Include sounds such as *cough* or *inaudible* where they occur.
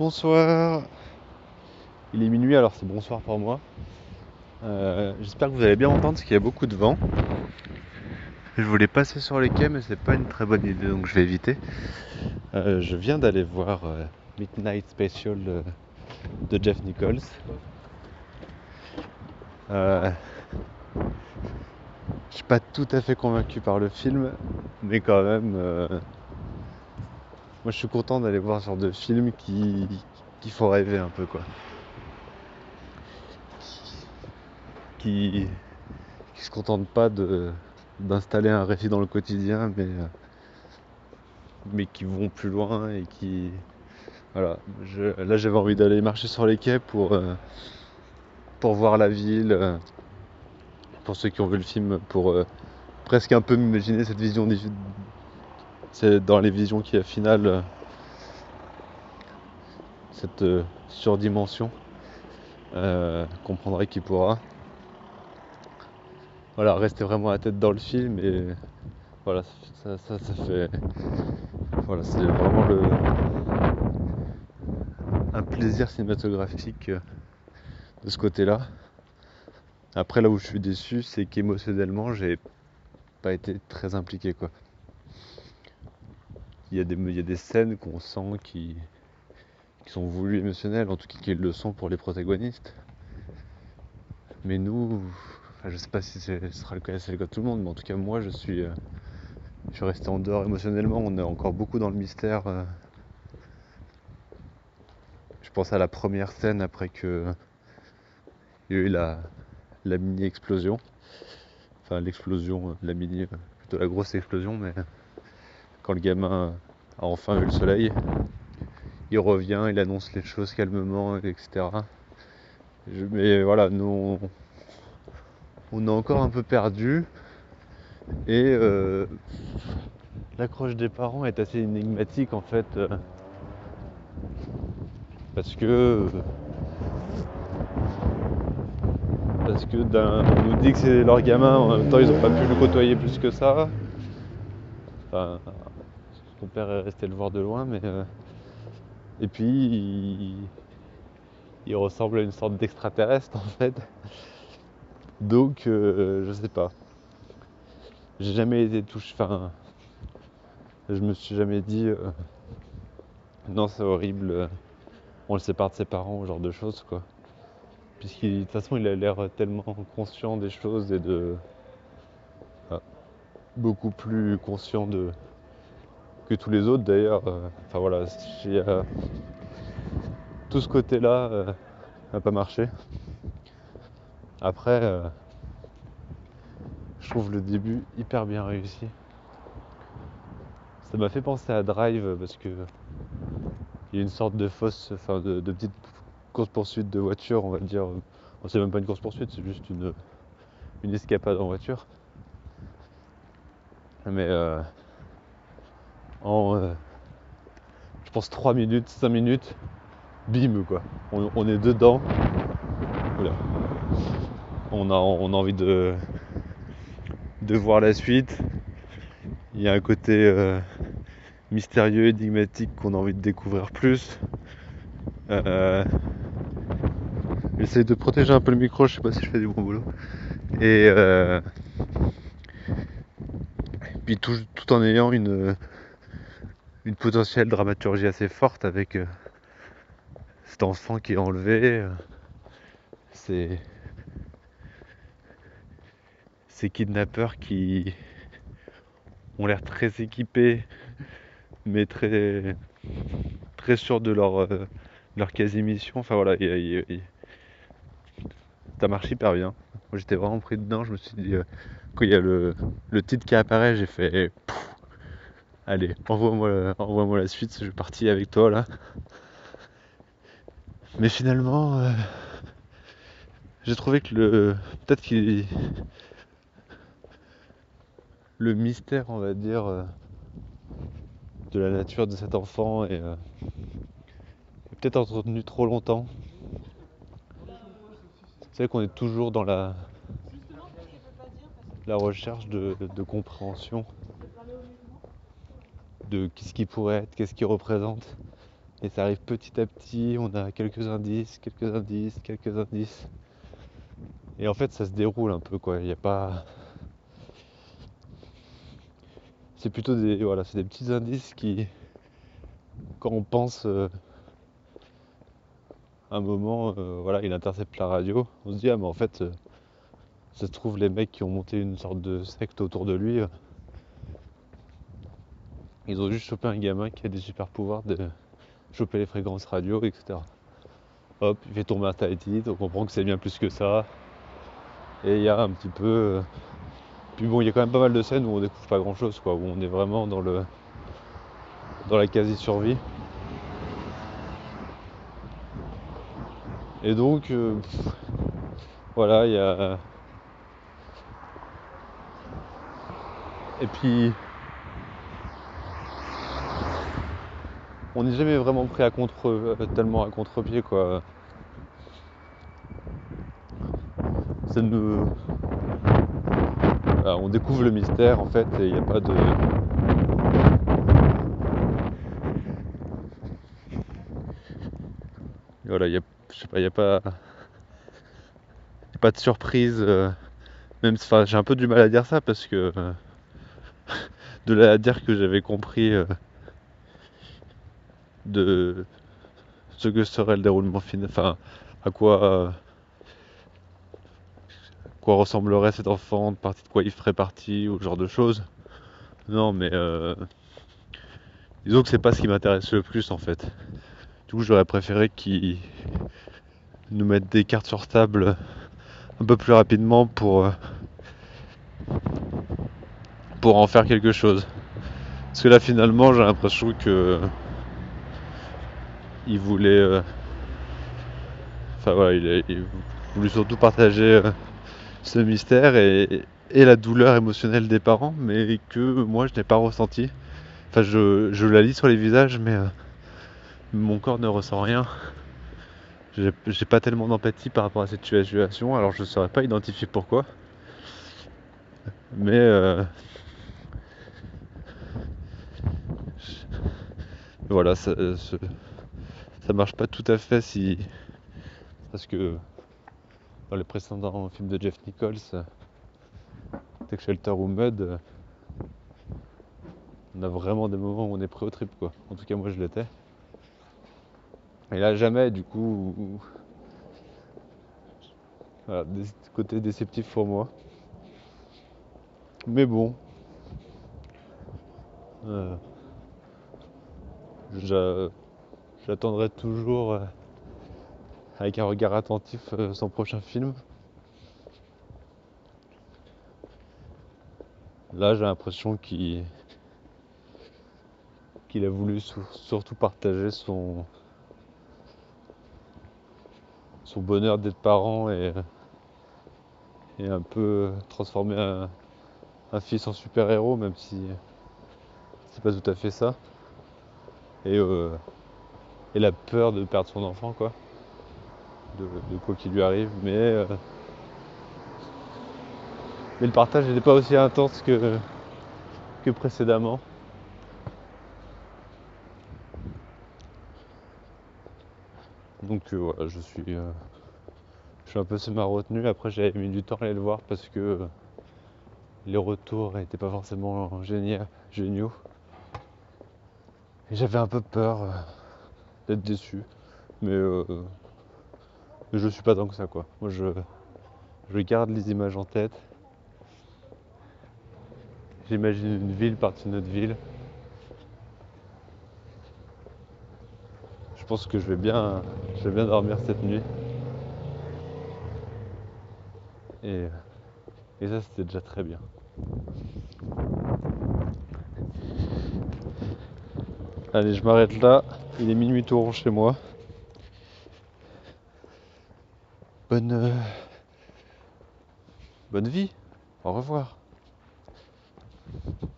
Bonsoir. Il est minuit alors c'est bonsoir pour moi. Euh, J'espère que vous allez bien entendre parce qu'il y a beaucoup de vent. Je voulais passer sur les quais mais c'est pas une très bonne idée donc je vais éviter. Euh, je viens d'aller voir euh, Midnight Special de Jeff Nichols. Je suis pas tout à fait convaincu par le film, mais quand même, moi je suis content d'aller voir ce genre de film qui, qui font rêver un peu quoi. Qui, qui se contentent pas de d'installer un récit dans le quotidien, mais mais qui vont plus loin et qui voilà. Je- là j'avais envie d'aller marcher sur les quais pour euh, pour voir la ville. euh, pour ceux qui ont vu le film, pour euh, presque un peu m'imaginer cette vision c'est dans les visions qu'il y a finale euh, cette euh, surdimension euh, comprendra qui pourra. Voilà rester vraiment la tête dans le film et voilà ça ça, ça fait voilà c'est vraiment le un plaisir cinématographique euh, de ce côté là après là où je suis déçu c'est qu'émotionnellement j'ai pas été très impliqué quoi il y a des il y a des scènes qu'on sent qui sont voulues émotionnelles, en tout cas qui le sont pour les protagonistes. Mais nous, enfin, je sais pas si ce sera le cas, c'est le cas de tout le monde, mais en tout cas moi je suis, euh, je suis resté en dehors émotionnellement. On est encore beaucoup dans le mystère. euh. Je pense à la première scène après que il y a eu la, la mini explosion. Enfin l'explosion, euh, la mini, plutôt la grosse explosion, mais quand le gamin a enfin vu le soleil, il revient, il annonce les choses calmement, etc. Mais voilà, nous, on, est encore un peu perdu et euh, l'accroche des parents est assez énigmatique en fait, euh, parce que parce que on nous dit que c'est leur gamin, en même temps ils n'ont pas pu le côtoyer plus que ça. Enfin, son père est resté le voir de loin, mais euh, et puis il, ressemble à une sorte d'extraterrestre en fait. Donc euh, je sais pas. J'ai jamais été touché. Enfin, je me suis jamais dit euh, non c'est horrible. On le sépare de ses parents, ce genre de choses quoi. Puisqu'il de toute façon il a l'air tellement conscient des choses et de beaucoup plus conscient de tous les autres d'ailleurs. euh, Enfin voilà, a- tout ce côté-là euh, n'a pas marché. Après, euh, je trouve le début hyper bien réussi. Ça m'a fait penser à Drive parce que il y a une sorte de fausse, enfin de, de petite course poursuite de voiture, on va dire. Bon, c'est même pas une course poursuite, c'est juste une, une escapade en voiture. Mais euh, en, euh, je pense 3 minutes, 5 minutes, bim quoi. On, est dedans. On a, on a envie de, voir la suite. Il y a un côté euh, mystérieux, énigmatique qu'on a envie de découvrir plus. Euh, J'essaie de protéger un peu le micro, je sais pas si je fais du bon boulot. Et euh, puis tout en ayant une, une potentielle dramaturgie assez forte avec euh, cet enfant qui est enlevé. euh, ces, kidnappeurs qui ont l'air très équipés, mais très, très sûrs de leur, euh, leur quasi-mission. Enfin voilà, ça marche hyper bien. J'étais vraiment pris dedans, je me suis dit, euh, quand il y a le, le titre qui apparaît, j'ai fait, allez, envoie-moi envoie la suite, je suis parti avec toi là. Mais finalement, euh, j'ai trouvé que le, peut-être qu'il, le mystère, on va dire, euh, de la nature de cet enfant est, euh, est peut-être entretenu trop longtemps. C'est vrai qu'on est toujours dans la, recherche de compréhension de qu'est-ce qui pourrait être, qu'est-ce qu'il représente. Et ça arrive petit à petit, on a quelques indices, quelques indices, quelques indices. Et en fait, ça se déroule un peu, quoi. Il n'y a pas. C'est plutôt des, voilà, c'est des petits indices qui, quand on pense euh, un moment, euh, voilà, il intercepte la radio, on se dit, ah, mais en fait, euh, ça se trouve, les mecs qui ont monté une sorte de secte autour de lui, ils ont juste chopé un gamin qui a des super pouvoirs de choper les fréquences radio, etc. Hop, il fait tomber un Tahiti, on comprend que c'est bien plus que ça. Et il y a un petit peu. Euh, puis bon, il y a quand même pas mal de scènes où on découvre pas grand chose, quoi, où on est vraiment dans le. dans la quasi-survie. Et donc, euh, voilà, il y a. Et puis, on n'est jamais vraiment pris à contre, euh, tellement à contre-pied quoi. Nous... on découvre le mystère en fait et il n'y a pas de. Voilà, il y a, sais pas, n'y a pas, pas de surprise. Euh, même, enfin, j'ai un peu du mal à dire ça parce que euh, *laughs* de là dire que j'avais compris de ce que serait le déroulement final, enfin à quoi quoi ressemblerait cet enfant, de partie de quoi il ferait partie, ou ce genre de choses. Non, mais euh, disons que c'est pas ce qui m'intéresse le plus en fait. Du coup, j'aurais préféré qu'ils nous mettent des cartes sur table un peu plus rapidement pour euh, pour en faire quelque chose. Parce que là, finalement, j'ai l'impression que il voulait. Euh, enfin voilà, il, voulait surtout partager euh, ce mystère et, la douleur émotionnelle des parents, mais que moi je n'ai pas ressenti. Enfin, je, la lis sur les visages, mais euh, mon corps ne ressent rien. J'ai pas tellement d'empathie par rapport à cette situation, alors je ne saurais pas identifier pourquoi. Mais voilà, ça, ça marche pas tout à fait si. Parce que dans les précédents films de Jeff Nichols, Tech Shelter ou Mud, on a vraiment des moments où on est prêt au trip quoi. En tout cas moi je l'étais. Et là jamais du coup. Voilà, côté déceptif pour moi. Mais bon. Euh, J'attendrai toujours euh, avec un regard attentif euh, son prochain film. Là, j'ai l'impression qu'il a voulu surtout partager son bonheur d'être parent et, un peu transformer un, un fils en super-héros, même si c'est pas tout à fait ça. Et euh, et la peur de perdre son enfant, quoi. De, quoi qu'il lui arrive. Mais, euh, mais le partage n'était pas aussi intense que, que précédemment. Donc euh, voilà, je suis, euh, je suis un peu semi-retenu. Après, j'avais mis du temps à aller le voir parce que les retours n'étaient pas forcément géniaux. Et j'avais un peu peur d'être déçu. Mais, euh, je suis pas tant que ça quoi. Moi je, je garde les images en tête. J'imagine une ville partie de notre ville. Je pense que je vais bien, je vais bien dormir cette nuit. Et, et ça c'était déjà très bien. Allez, je m'arrête là. Il est minuit tout rond chez moi. Bonne, euh, bonne vie. Au revoir.